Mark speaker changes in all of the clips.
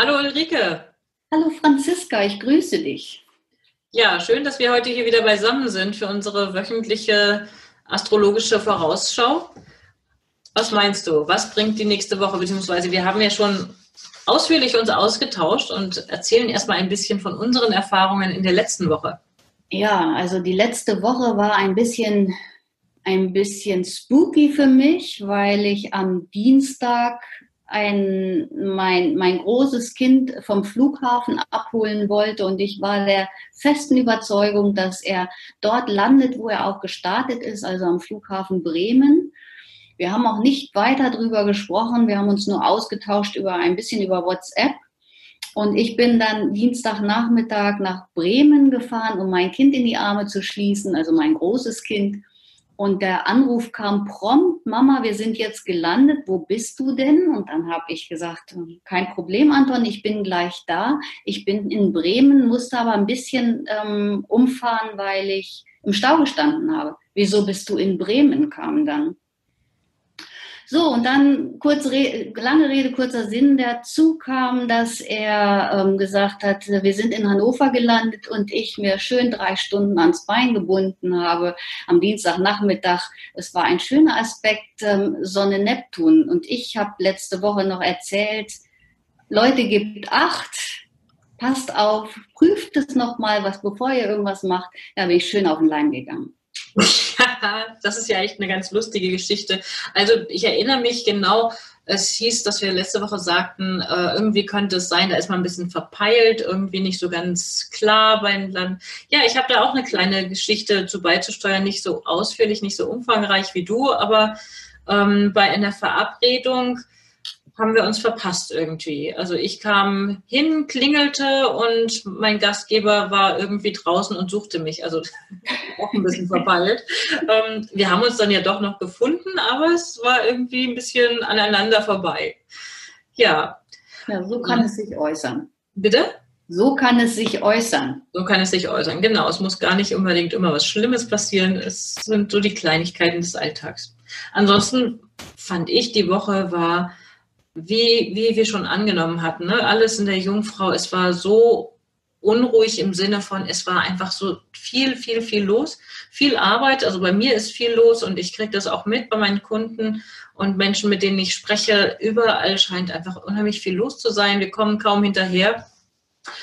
Speaker 1: Hallo Ulrike.
Speaker 2: Hallo Franziska, ich grüße dich.
Speaker 1: Ja, schön, dass wir heute hier wieder beisammen sind für unsere wöchentliche astrologische Vorausschau. Was meinst du? Was bringt die nächste Woche? Beziehungsweise wir haben ja schon ausführlich uns ausgetauscht und erzählen erstmal ein bisschen von unseren Erfahrungen in der letzten Woche.
Speaker 2: Ja, also die letzte Woche war ein bisschen, ein bisschen spooky für mich, weil ich am Dienstag ein, mein, mein großes Kind vom Flughafen abholen wollte und ich war der festen Überzeugung, dass er dort landet, wo er auch gestartet ist, also am Flughafen Bremen. Wir haben auch nicht weiter darüber gesprochen. Wir haben uns nur ausgetauscht über ein bisschen über WhatsApp. Und ich bin dann Dienstagnachmittag nach Bremen gefahren, um mein Kind in die Arme zu schließen, also mein großes Kind. Und der Anruf kam prompt, Mama, wir sind jetzt gelandet, wo bist du denn? Und dann habe ich gesagt, kein Problem, Anton, ich bin gleich da. Ich bin in Bremen, musste aber ein bisschen ähm, umfahren, weil ich im Stau gestanden habe. Wieso bist du in Bremen? kam dann. So, und dann kurz, lange Rede, kurzer Sinn, dazu kam, dass er ähm, gesagt hat, wir sind in Hannover gelandet und ich mir schön drei Stunden ans Bein gebunden habe am Dienstagnachmittag. Es war ein schöner Aspekt, ähm, Sonne Neptun. Und ich habe letzte Woche noch erzählt, Leute, gebt acht, passt auf, prüft es nochmal, was bevor ihr irgendwas macht. Da bin ich schön auf den Leim gegangen.
Speaker 1: das ist ja echt eine ganz lustige Geschichte. Also ich erinnere mich genau, es hieß, dass wir letzte Woche sagten, äh, irgendwie könnte es sein, da ist man ein bisschen verpeilt, irgendwie nicht so ganz klar beim Land. Ja, ich habe da auch eine kleine Geschichte zu beizusteuern, nicht so ausführlich, nicht so umfangreich wie du, aber ähm, bei einer Verabredung haben wir uns verpasst irgendwie. Also ich kam hin, klingelte und mein Gastgeber war irgendwie draußen und suchte mich. Also auch ein bisschen verballt. ähm, wir haben uns dann ja doch noch gefunden, aber es war irgendwie ein bisschen aneinander vorbei. Ja.
Speaker 2: Ja, so kann es sich äußern.
Speaker 1: Bitte?
Speaker 2: So kann es sich äußern.
Speaker 1: So kann es sich äußern, genau. Es muss gar nicht unbedingt immer was Schlimmes passieren. Es sind so die Kleinigkeiten des Alltags. Ansonsten fand ich, die Woche war wie, wie wir schon angenommen hatten, ne? alles in der Jungfrau, es war so unruhig im Sinne von, es war einfach so viel, viel, viel los, viel Arbeit. Also bei mir ist viel los und ich kriege das auch mit bei meinen Kunden und Menschen, mit denen ich spreche. Überall scheint einfach unheimlich viel los zu sein. Wir kommen kaum hinterher.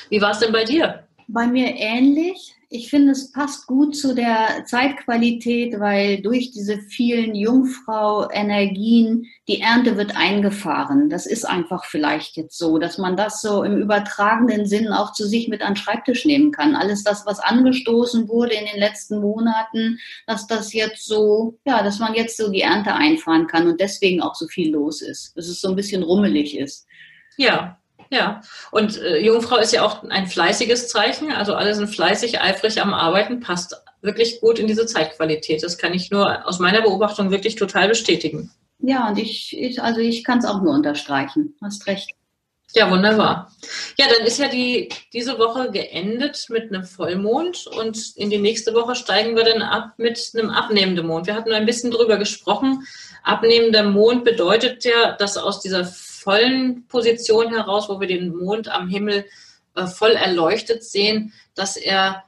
Speaker 1: Wie war es denn bei dir?
Speaker 2: Bei mir ähnlich ich finde, es passt gut zu der Zeitqualität, weil durch diese vielen Jungfrau-Energien die Ernte wird eingefahren. Das ist einfach vielleicht jetzt so, dass man das so im übertragenen Sinn auch zu sich mit an den Schreibtisch nehmen kann. Alles das, was angestoßen wurde in den letzten Monaten, dass das jetzt so, ja, dass man jetzt so die Ernte einfahren kann und deswegen auch so viel los ist, dass es so ein bisschen rummelig ist.
Speaker 1: Ja, ja, und äh, Jungfrau ist ja auch ein fleißiges Zeichen. Also alle sind fleißig, eifrig am Arbeiten, passt wirklich gut in diese Zeitqualität. Das kann ich nur aus meiner Beobachtung wirklich total bestätigen.
Speaker 2: Ja, und ich, ich also ich kann es auch nur unterstreichen. Hast recht.
Speaker 1: Ja, wunderbar. Ja, dann ist ja die, diese Woche geendet mit einem Vollmond und in die nächste Woche steigen wir dann ab mit einem abnehmenden Mond. Wir hatten ein bisschen drüber gesprochen. Abnehmender Mond bedeutet ja, dass aus dieser vollen Position heraus, wo wir den Mond am Himmel äh, voll erleuchtet sehen, dass er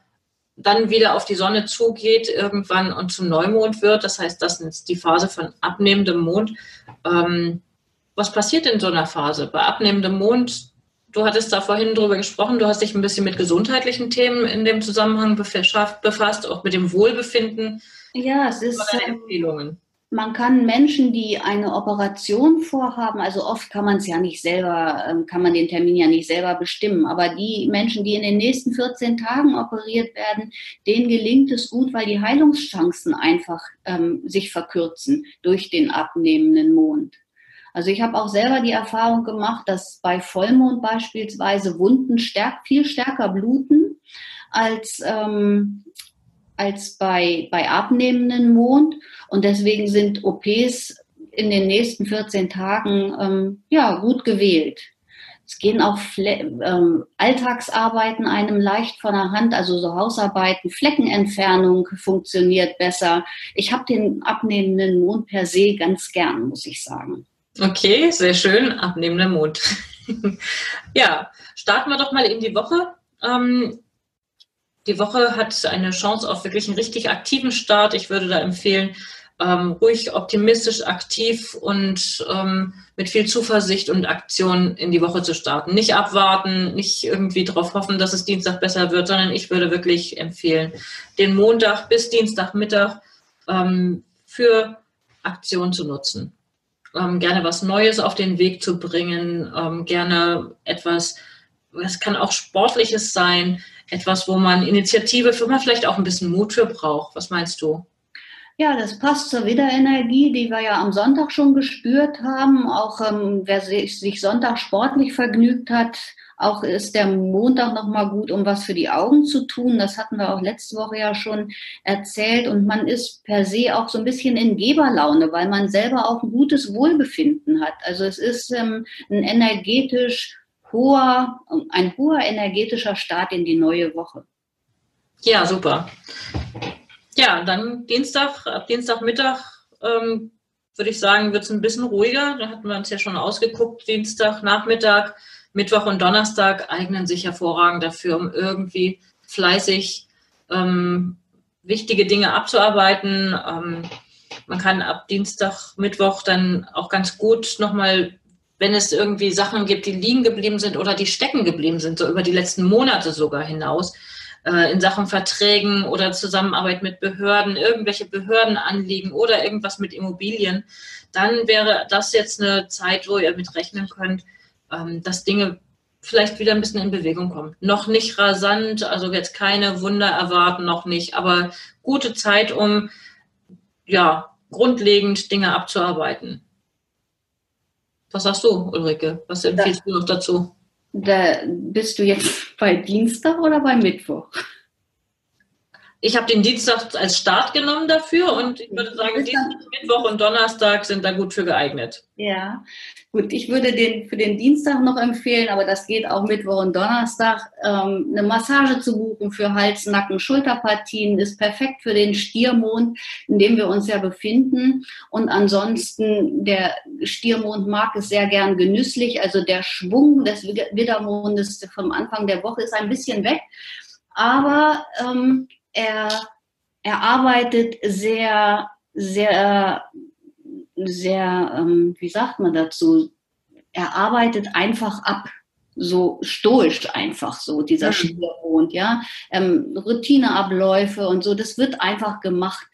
Speaker 1: dann wieder auf die Sonne zugeht irgendwann und zum Neumond wird. Das heißt, das ist die Phase von abnehmendem Mond. Ähm, was passiert in so einer Phase? Bei abnehmendem Mond, du hattest da vorhin drüber gesprochen, du hast dich ein bisschen mit gesundheitlichen Themen in dem Zusammenhang befasst, auch mit dem Wohlbefinden.
Speaker 2: Ja, es ist. Empfehlungen. Man kann Menschen, die eine Operation vorhaben, also oft kann man es ja nicht selber, ähm, kann man den Termin ja nicht selber bestimmen, aber die Menschen, die in den nächsten 14 Tagen operiert werden, denen gelingt es gut, weil die Heilungschancen einfach ähm, sich verkürzen durch den abnehmenden Mond. Also ich habe auch selber die Erfahrung gemacht, dass bei Vollmond beispielsweise Wunden stärk, viel stärker bluten als ähm, als bei, bei abnehmenden Mond. Und deswegen sind OPs in den nächsten 14 Tagen ähm, ja, gut gewählt. Es gehen auch Fle ähm, Alltagsarbeiten einem leicht von der Hand, also so Hausarbeiten, Fleckenentfernung funktioniert besser. Ich habe den abnehmenden Mond per se ganz gern, muss ich sagen.
Speaker 1: Okay, sehr schön, abnehmender Mond. ja, starten wir doch mal in die Woche. Ähm, die Woche hat eine Chance auf wirklich einen richtig aktiven Start. Ich würde da empfehlen, ähm, ruhig optimistisch, aktiv und ähm, mit viel Zuversicht und Aktion in die Woche zu starten. Nicht abwarten, nicht irgendwie darauf hoffen, dass es Dienstag besser wird, sondern ich würde wirklich empfehlen, den Montag bis Dienstagmittag ähm, für Aktion zu nutzen. Ähm, gerne was Neues auf den Weg zu bringen, ähm, gerne etwas, es kann auch Sportliches sein, etwas, wo man Initiative, wo man vielleicht auch ein bisschen Mut für braucht. Was meinst du?
Speaker 2: Ja, das passt zur Wiederenergie, die wir ja am Sonntag schon gespürt haben. Auch ähm, wer sich, sich Sonntag sportlich vergnügt hat, auch ist der Montag nochmal gut, um was für die Augen zu tun. Das hatten wir auch letzte Woche ja schon erzählt. Und man ist per se auch so ein bisschen in Geberlaune, weil man selber auch ein gutes Wohlbefinden hat. Also es ist ähm, ein energetisch hoher, ein hoher energetischer Start in die neue Woche.
Speaker 1: Ja, super. Ja, dann Dienstag, ab Dienstagmittag ähm, würde ich sagen, wird es ein bisschen ruhiger. Da hatten wir uns ja schon ausgeguckt. Dienstag, Nachmittag, Mittwoch und Donnerstag eignen sich hervorragend dafür, um irgendwie fleißig ähm, wichtige Dinge abzuarbeiten. Ähm, man kann ab Dienstag, Mittwoch dann auch ganz gut nochmal wenn es irgendwie Sachen gibt, die liegen geblieben sind oder die stecken geblieben sind, so über die letzten Monate sogar hinaus, äh, in Sachen Verträgen oder Zusammenarbeit mit Behörden, irgendwelche Behördenanliegen oder irgendwas mit Immobilien, dann wäre das jetzt eine Zeit, wo ihr mit rechnen könnt, ähm, dass Dinge vielleicht wieder ein bisschen in Bewegung kommen. Noch nicht rasant, also jetzt keine Wunder erwarten, noch nicht, aber gute Zeit, um ja grundlegend Dinge abzuarbeiten. Was sagst du, Ulrike? Was empfiehlst da, du noch dazu?
Speaker 2: Da bist du jetzt bei Dienstag oder bei Mittwoch?
Speaker 1: Ich habe den Dienstag als Start genommen dafür und ich würde sagen, Dienstag, Mittwoch und Donnerstag sind da gut für geeignet.
Speaker 2: Ja, gut. Ich würde den für den Dienstag noch empfehlen, aber das geht auch Mittwoch und Donnerstag. Ähm, eine Massage zu buchen für Hals, Nacken, Schulterpartien ist perfekt für den Stiermond, in dem wir uns ja befinden. Und ansonsten, der Stiermond mag es sehr gern genüsslich. Also der Schwung des Widdermondes vom Anfang der Woche ist ein bisschen weg. Aber ähm, er, er arbeitet sehr, sehr, sehr, ähm, wie sagt man dazu? Er arbeitet einfach ab so stoisch einfach so, dieser mhm. Schwiermond, ja. Ähm, Routineabläufe und so, das wird einfach gemacht.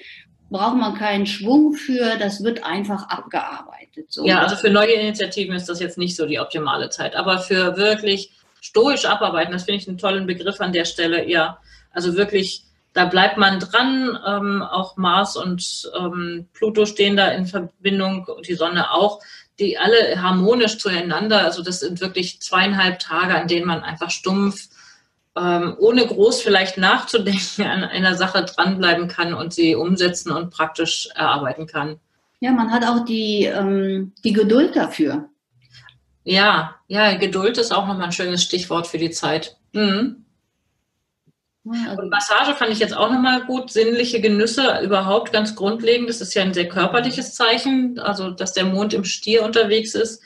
Speaker 2: Braucht man keinen Schwung für, das wird einfach abgearbeitet. So.
Speaker 1: Ja, also für neue Initiativen ist das jetzt nicht so die optimale Zeit, aber für wirklich stoisch abarbeiten, das finde ich einen tollen Begriff an der Stelle, ja. Also wirklich da bleibt man dran. Ähm, auch Mars und ähm, Pluto stehen da in Verbindung, die Sonne auch, die alle harmonisch zueinander. Also das sind wirklich zweieinhalb Tage, an denen man einfach stumpf, ähm, ohne groß vielleicht nachzudenken, an einer Sache dranbleiben kann und sie umsetzen und praktisch erarbeiten kann.
Speaker 2: Ja, man hat auch die, ähm, die Geduld dafür.
Speaker 1: Ja, ja, Geduld ist auch nochmal ein schönes Stichwort für die Zeit. Mhm. Also und Massage fand ich jetzt auch nochmal gut. Sinnliche Genüsse überhaupt ganz grundlegend. Das ist ja ein sehr körperliches Zeichen, also dass der Mond im Stier unterwegs ist,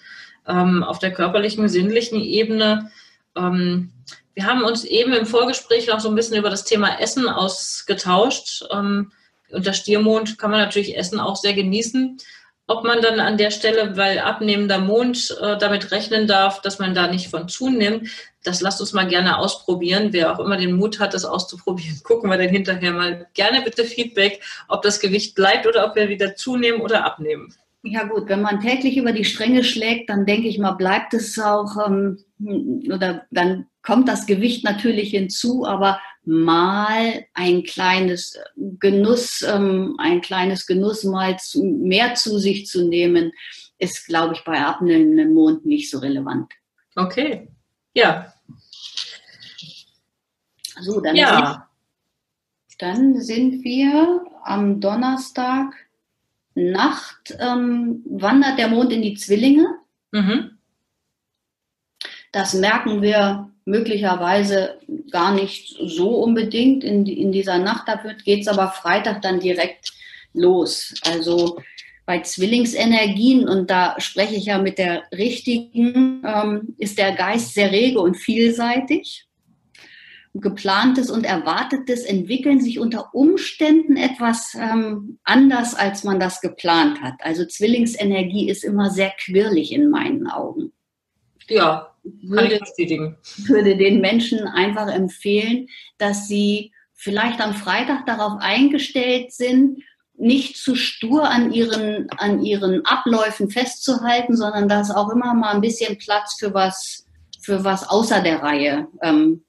Speaker 1: ähm, auf der körperlichen, sinnlichen Ebene. Ähm, wir haben uns eben im Vorgespräch noch so ein bisschen über das Thema Essen ausgetauscht. Ähm, unter Stiermond kann man natürlich Essen auch sehr genießen. Ob man dann an der Stelle, weil abnehmender Mond äh, damit rechnen darf, dass man da nicht von zunimmt, das lasst uns mal gerne ausprobieren. Wer auch immer den Mut hat, das auszuprobieren, gucken wir dann hinterher mal gerne bitte Feedback, ob das Gewicht bleibt oder ob wir wieder zunehmen oder abnehmen.
Speaker 2: Ja gut, wenn man täglich über die Stränge schlägt, dann denke ich mal, bleibt es auch, ähm, oder dann kommt das Gewicht natürlich hinzu, aber mal ein kleines Genuss, ähm, ein kleines Genuss mal zu, mehr zu sich zu nehmen, ist, glaube ich, bei abnehmendem Mond nicht so relevant.
Speaker 1: Okay, ja.
Speaker 2: So, dann, ja. sind, dann sind wir am Donnerstag Nacht ähm, wandert der Mond in die Zwillinge. Mhm. Das merken wir möglicherweise gar nicht so unbedingt in, in dieser Nacht. Dafür geht es aber Freitag dann direkt los. Also bei Zwillingsenergien, und da spreche ich ja mit der richtigen, ähm, ist der Geist sehr rege und vielseitig. Geplantes und Erwartetes entwickeln sich unter Umständen etwas ähm, anders, als man das geplant hat. Also Zwillingsenergie ist immer sehr quirlig in meinen Augen.
Speaker 1: Ja,
Speaker 2: würde, würde den Menschen einfach empfehlen, dass sie vielleicht am Freitag darauf eingestellt sind, nicht zu stur an ihren, an ihren Abläufen festzuhalten, sondern dass auch immer mal ein bisschen Platz für was, für was außer der Reihe ähm,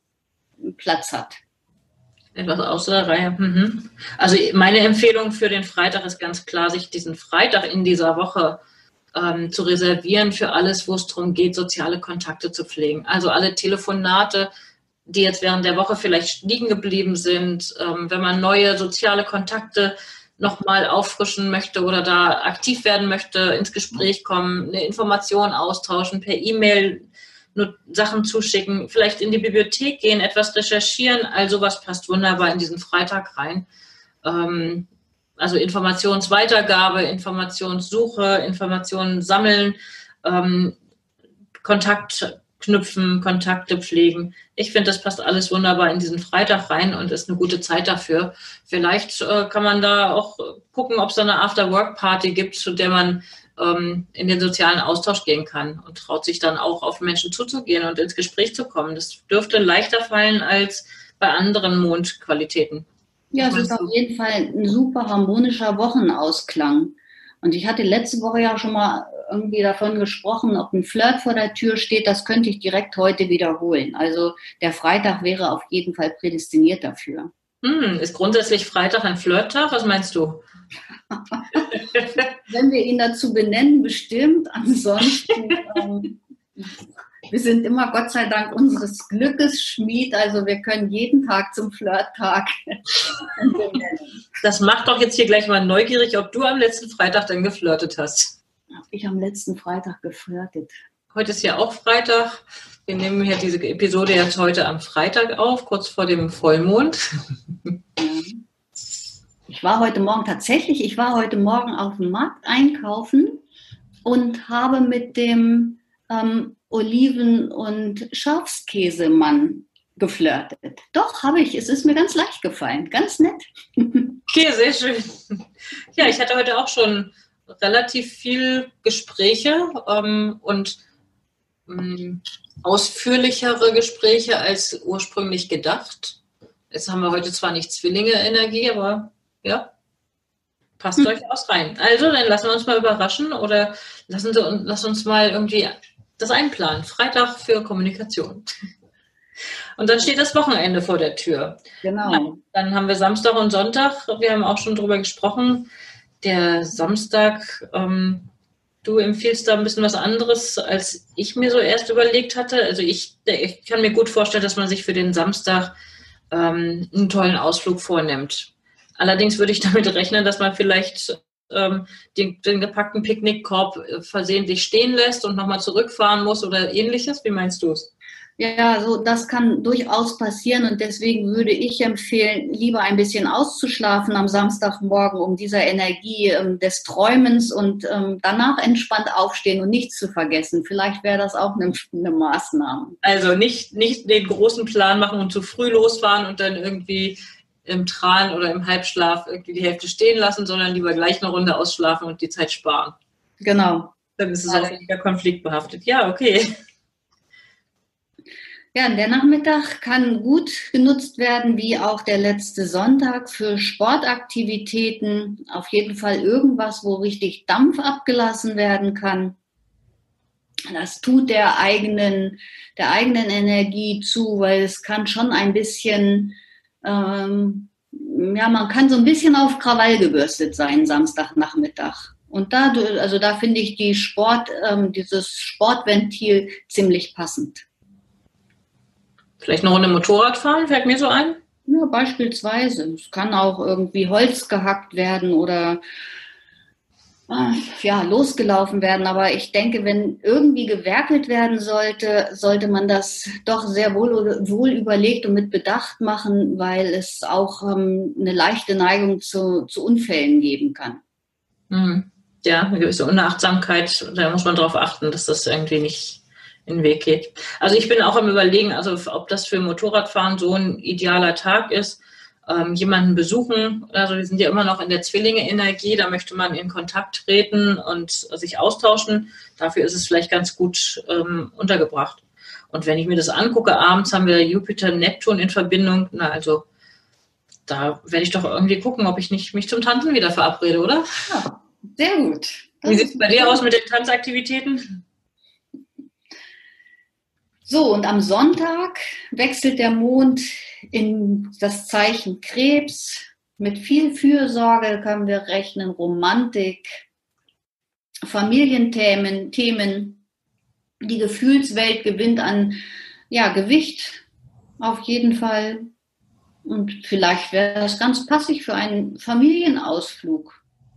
Speaker 2: Platz hat.
Speaker 1: Etwas außer der Reihe. Mhm. Also meine Empfehlung für den Freitag ist ganz klar, sich diesen Freitag in dieser Woche ähm, zu reservieren für alles, wo es darum geht, soziale Kontakte zu pflegen. Also alle Telefonate, die jetzt während der Woche vielleicht liegen geblieben sind, ähm, wenn man neue soziale Kontakte nochmal auffrischen möchte oder da aktiv werden möchte, ins Gespräch kommen, eine Information austauschen, per E-Mail Sachen zuschicken, vielleicht in die Bibliothek gehen, etwas recherchieren. Also was passt wunderbar in diesen Freitag rein. Ähm, also Informationsweitergabe, Informationssuche, Informationen sammeln, ähm, Kontakt knüpfen, Kontakte pflegen. Ich finde, das passt alles wunderbar in diesen Freitag rein und ist eine gute Zeit dafür. Vielleicht äh, kann man da auch gucken, ob es eine After-Work-Party gibt, zu der man ähm, in den sozialen Austausch gehen kann und traut sich dann auch auf Menschen zuzugehen und ins Gespräch zu kommen. Das dürfte leichter fallen als bei anderen Mondqualitäten.
Speaker 2: Ja, es ist auf jeden Fall ein super harmonischer Wochenausklang. Und ich hatte letzte Woche ja schon mal irgendwie davon gesprochen, ob ein Flirt vor der Tür steht, das könnte ich direkt heute wiederholen. Also der Freitag wäre auf jeden Fall prädestiniert dafür.
Speaker 1: Hm, ist grundsätzlich Freitag ein Flirttag? Was meinst du?
Speaker 2: Wenn wir ihn dazu benennen, bestimmt. Ansonsten, ähm, wir sind immer Gott sei Dank unseres Glückes Schmied. Also wir können jeden Tag zum Flirttag.
Speaker 1: Das macht doch jetzt hier gleich mal neugierig, ob du am letzten Freitag dann geflirtet hast.
Speaker 2: Habe ich am letzten Freitag geflirtet?
Speaker 1: Heute ist ja auch Freitag. Wir nehmen ja diese Episode jetzt heute am Freitag auf, kurz vor dem Vollmond.
Speaker 2: Ich war heute Morgen tatsächlich, ich war heute Morgen auf dem Markt einkaufen und habe mit dem ähm, Oliven- und Schafskäsemann geflirtet. Doch, habe ich. Es ist mir ganz leicht gefallen. Ganz nett.
Speaker 1: Okay, sehr schön. Ja, ich hatte heute auch schon relativ viel Gespräche ähm, und ähm, ausführlichere Gespräche als ursprünglich gedacht. Jetzt haben wir heute zwar nicht Zwillinge-Energie, aber ja, passt hm. durchaus rein. Also, dann lassen wir uns mal überraschen oder lassen Sie lass uns mal irgendwie das einplanen. Freitag für Kommunikation. Und dann steht das Wochenende vor der Tür.
Speaker 2: Genau.
Speaker 1: Dann haben wir Samstag und Sonntag. Wir haben auch schon drüber gesprochen. Der Samstag ähm, du empfiehlst da ein bisschen was anderes, als ich mir so erst überlegt hatte. Also ich, ich kann mir gut vorstellen, dass man sich für den Samstag ähm, einen tollen Ausflug vornimmt. Allerdings würde ich damit rechnen, dass man vielleicht ähm, den, den gepackten Picknickkorb äh, versehentlich stehen lässt und nochmal zurückfahren muss oder ähnliches. Wie meinst du es?
Speaker 2: Ja, so das kann durchaus passieren und deswegen würde ich empfehlen, lieber ein bisschen auszuschlafen am Samstagmorgen, um dieser Energie ähm, des Träumens und ähm, danach entspannt aufstehen und nichts zu vergessen. Vielleicht wäre das auch eine, eine, Maßnahme.
Speaker 1: Also nicht, nicht den großen Plan machen und zu früh losfahren und dann irgendwie im Tran oder im Halbschlaf irgendwie die Hälfte stehen lassen, sondern lieber gleich eine Runde ausschlafen und die Zeit sparen.
Speaker 2: Genau.
Speaker 1: Dann ist es auch weniger konfliktbehaftet. Ja, okay.
Speaker 2: Ja, der Nachmittag kann gut genutzt werden, wie auch der letzte Sonntag für Sportaktivitäten. Auf jeden Fall irgendwas, wo richtig Dampf abgelassen werden kann. Das tut der eigenen, der eigenen Energie zu, weil es kann schon ein bisschen, ähm, ja, man kann so ein bisschen auf Krawall gebürstet sein Samstagnachmittag. Und da, also da finde ich die Sport, ähm, dieses Sportventil ziemlich passend.
Speaker 1: Vielleicht eine Runde Motorrad fahren, fällt mir so ein?
Speaker 2: Ja, beispielsweise. Es kann auch irgendwie Holz gehackt werden oder ja, losgelaufen werden. Aber ich denke, wenn irgendwie gewerkelt werden sollte, sollte man das doch sehr wohl, wohl überlegt und mit Bedacht machen, weil es auch ähm, eine leichte Neigung zu, zu Unfällen geben kann.
Speaker 1: Mhm. Ja, eine gewisse Unachtsamkeit, da muss man darauf achten, dass das irgendwie nicht in den Weg geht. Also ich bin auch am überlegen, also ob das für Motorradfahren so ein idealer Tag ist. Ähm, jemanden besuchen, also wir sind ja immer noch in der Zwillinge-Energie, da möchte man in Kontakt treten und sich austauschen. Dafür ist es vielleicht ganz gut ähm, untergebracht. Und wenn ich mir das angucke, abends haben wir Jupiter, Neptun in Verbindung. Na, also da werde ich doch irgendwie gucken, ob ich nicht mich zum Tanzen wieder verabrede, oder?
Speaker 2: Ja, sehr gut.
Speaker 1: Das Wie sieht es bei dir aus mit den Tanzaktivitäten?
Speaker 2: So, und am Sonntag wechselt der Mond in das Zeichen Krebs. Mit viel Fürsorge können wir rechnen, Romantik, Familienthemen, Themen. Die Gefühlswelt gewinnt an ja, Gewicht auf jeden Fall. Und vielleicht wäre das ganz passig für einen Familienausflug.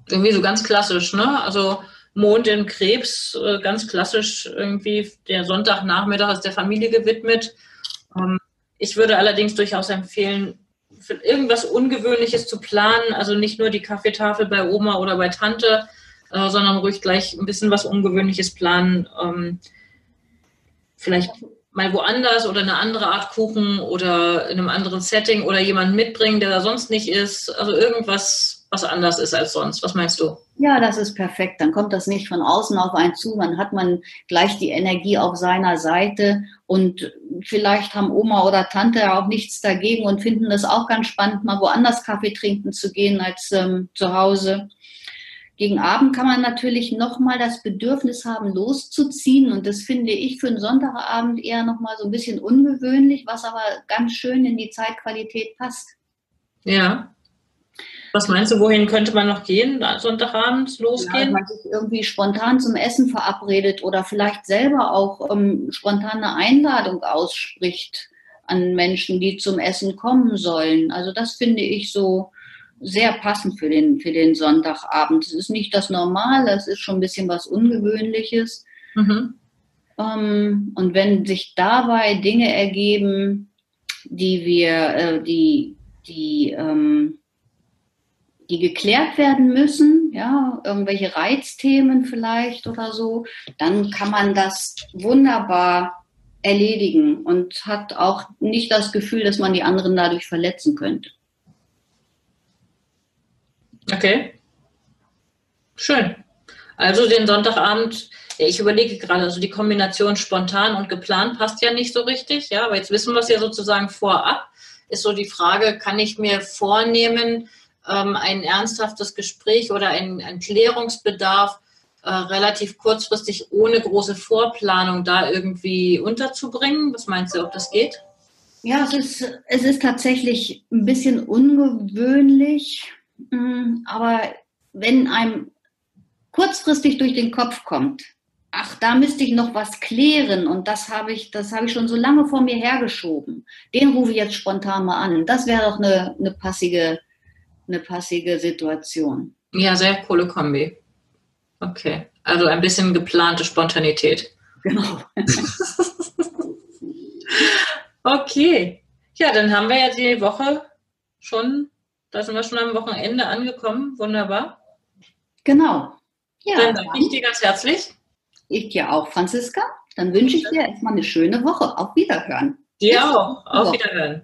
Speaker 1: Irgendwie so ganz klassisch, ne? Also Mond in Krebs, äh, ganz klassisch irgendwie der Sonntagnachmittag ist der Familie gewidmet. Ähm, ich würde allerdings durchaus empfehlen, irgendwas Ungewöhnliches zu planen, also nicht nur die Kaffeetafel bei Oma oder bei Tante, äh, sondern ruhig gleich ein bisschen was Ungewöhnliches planen. Ähm, vielleicht mal woanders oder eine andere Art Kuchen oder in einem anderen Setting oder jemanden mitbringen, der da sonst nicht ist. Also irgendwas was anders ist als sonst. Was meinst du?
Speaker 2: Ja, das ist perfekt. Dann kommt das nicht von außen auf einen zu. Dann hat man gleich die Energie auf seiner Seite und vielleicht haben Oma oder Tante auch nichts dagegen und finden das auch ganz spannend, mal woanders Kaffee trinken zu gehen als ähm, zu Hause. Gegen Abend kann man natürlich nochmal das Bedürfnis haben, loszuziehen. Und das finde ich für einen Sonntagabend eher nochmal so ein bisschen ungewöhnlich, was aber ganz schön in die Zeitqualität passt.
Speaker 1: Ja, was meinst du, wohin könnte man noch gehen, Sonntagabends losgehen? Ja,
Speaker 2: man sich irgendwie spontan zum Essen verabredet oder vielleicht selber auch ähm, spontan eine Einladung ausspricht an Menschen, die zum Essen kommen sollen. Also das finde ich so sehr passend für den, für den Sonntagabend. Es ist nicht das Normale, es ist schon ein bisschen was Ungewöhnliches. Mhm. Ähm, und wenn sich dabei Dinge ergeben, die wir, äh, die, die, ähm, die geklärt werden müssen, ja, irgendwelche Reizthemen vielleicht oder so, dann kann man das wunderbar erledigen und hat auch nicht das Gefühl, dass man die anderen dadurch verletzen könnte.
Speaker 1: Okay. Schön. Also den Sonntagabend, ich überlege gerade, also die Kombination spontan und geplant passt ja nicht so richtig, ja, aber jetzt wissen wir es ja sozusagen vorab. Ist so die Frage, kann ich mir vornehmen, ähm, ein ernsthaftes Gespräch oder ein, ein Klärungsbedarf äh, relativ kurzfristig ohne große Vorplanung da irgendwie unterzubringen? Was meinst du, ob das geht?
Speaker 2: Ja, es ist, es ist tatsächlich ein bisschen ungewöhnlich, mm, aber wenn einem kurzfristig durch den Kopf kommt, ach, da müsste ich noch was klären und das habe ich, das habe ich schon so lange vor mir hergeschoben. Den rufe ich jetzt spontan mal an. Das wäre doch eine, eine passige eine passige Situation.
Speaker 1: Ja, sehr coole Kombi. Okay, also ein bisschen geplante Spontanität.
Speaker 2: Genau.
Speaker 1: okay, ja, dann haben wir ja die Woche schon, da sind wir schon am Wochenende angekommen. Wunderbar.
Speaker 2: Genau.
Speaker 1: Ja, dann danke ich dir ganz herzlich.
Speaker 2: Ich dir auch, Franziska. Dann wünsche ich dir erstmal eine schöne Woche. Auf Wiederhören.
Speaker 1: Dir auch. Auf Wiederhören.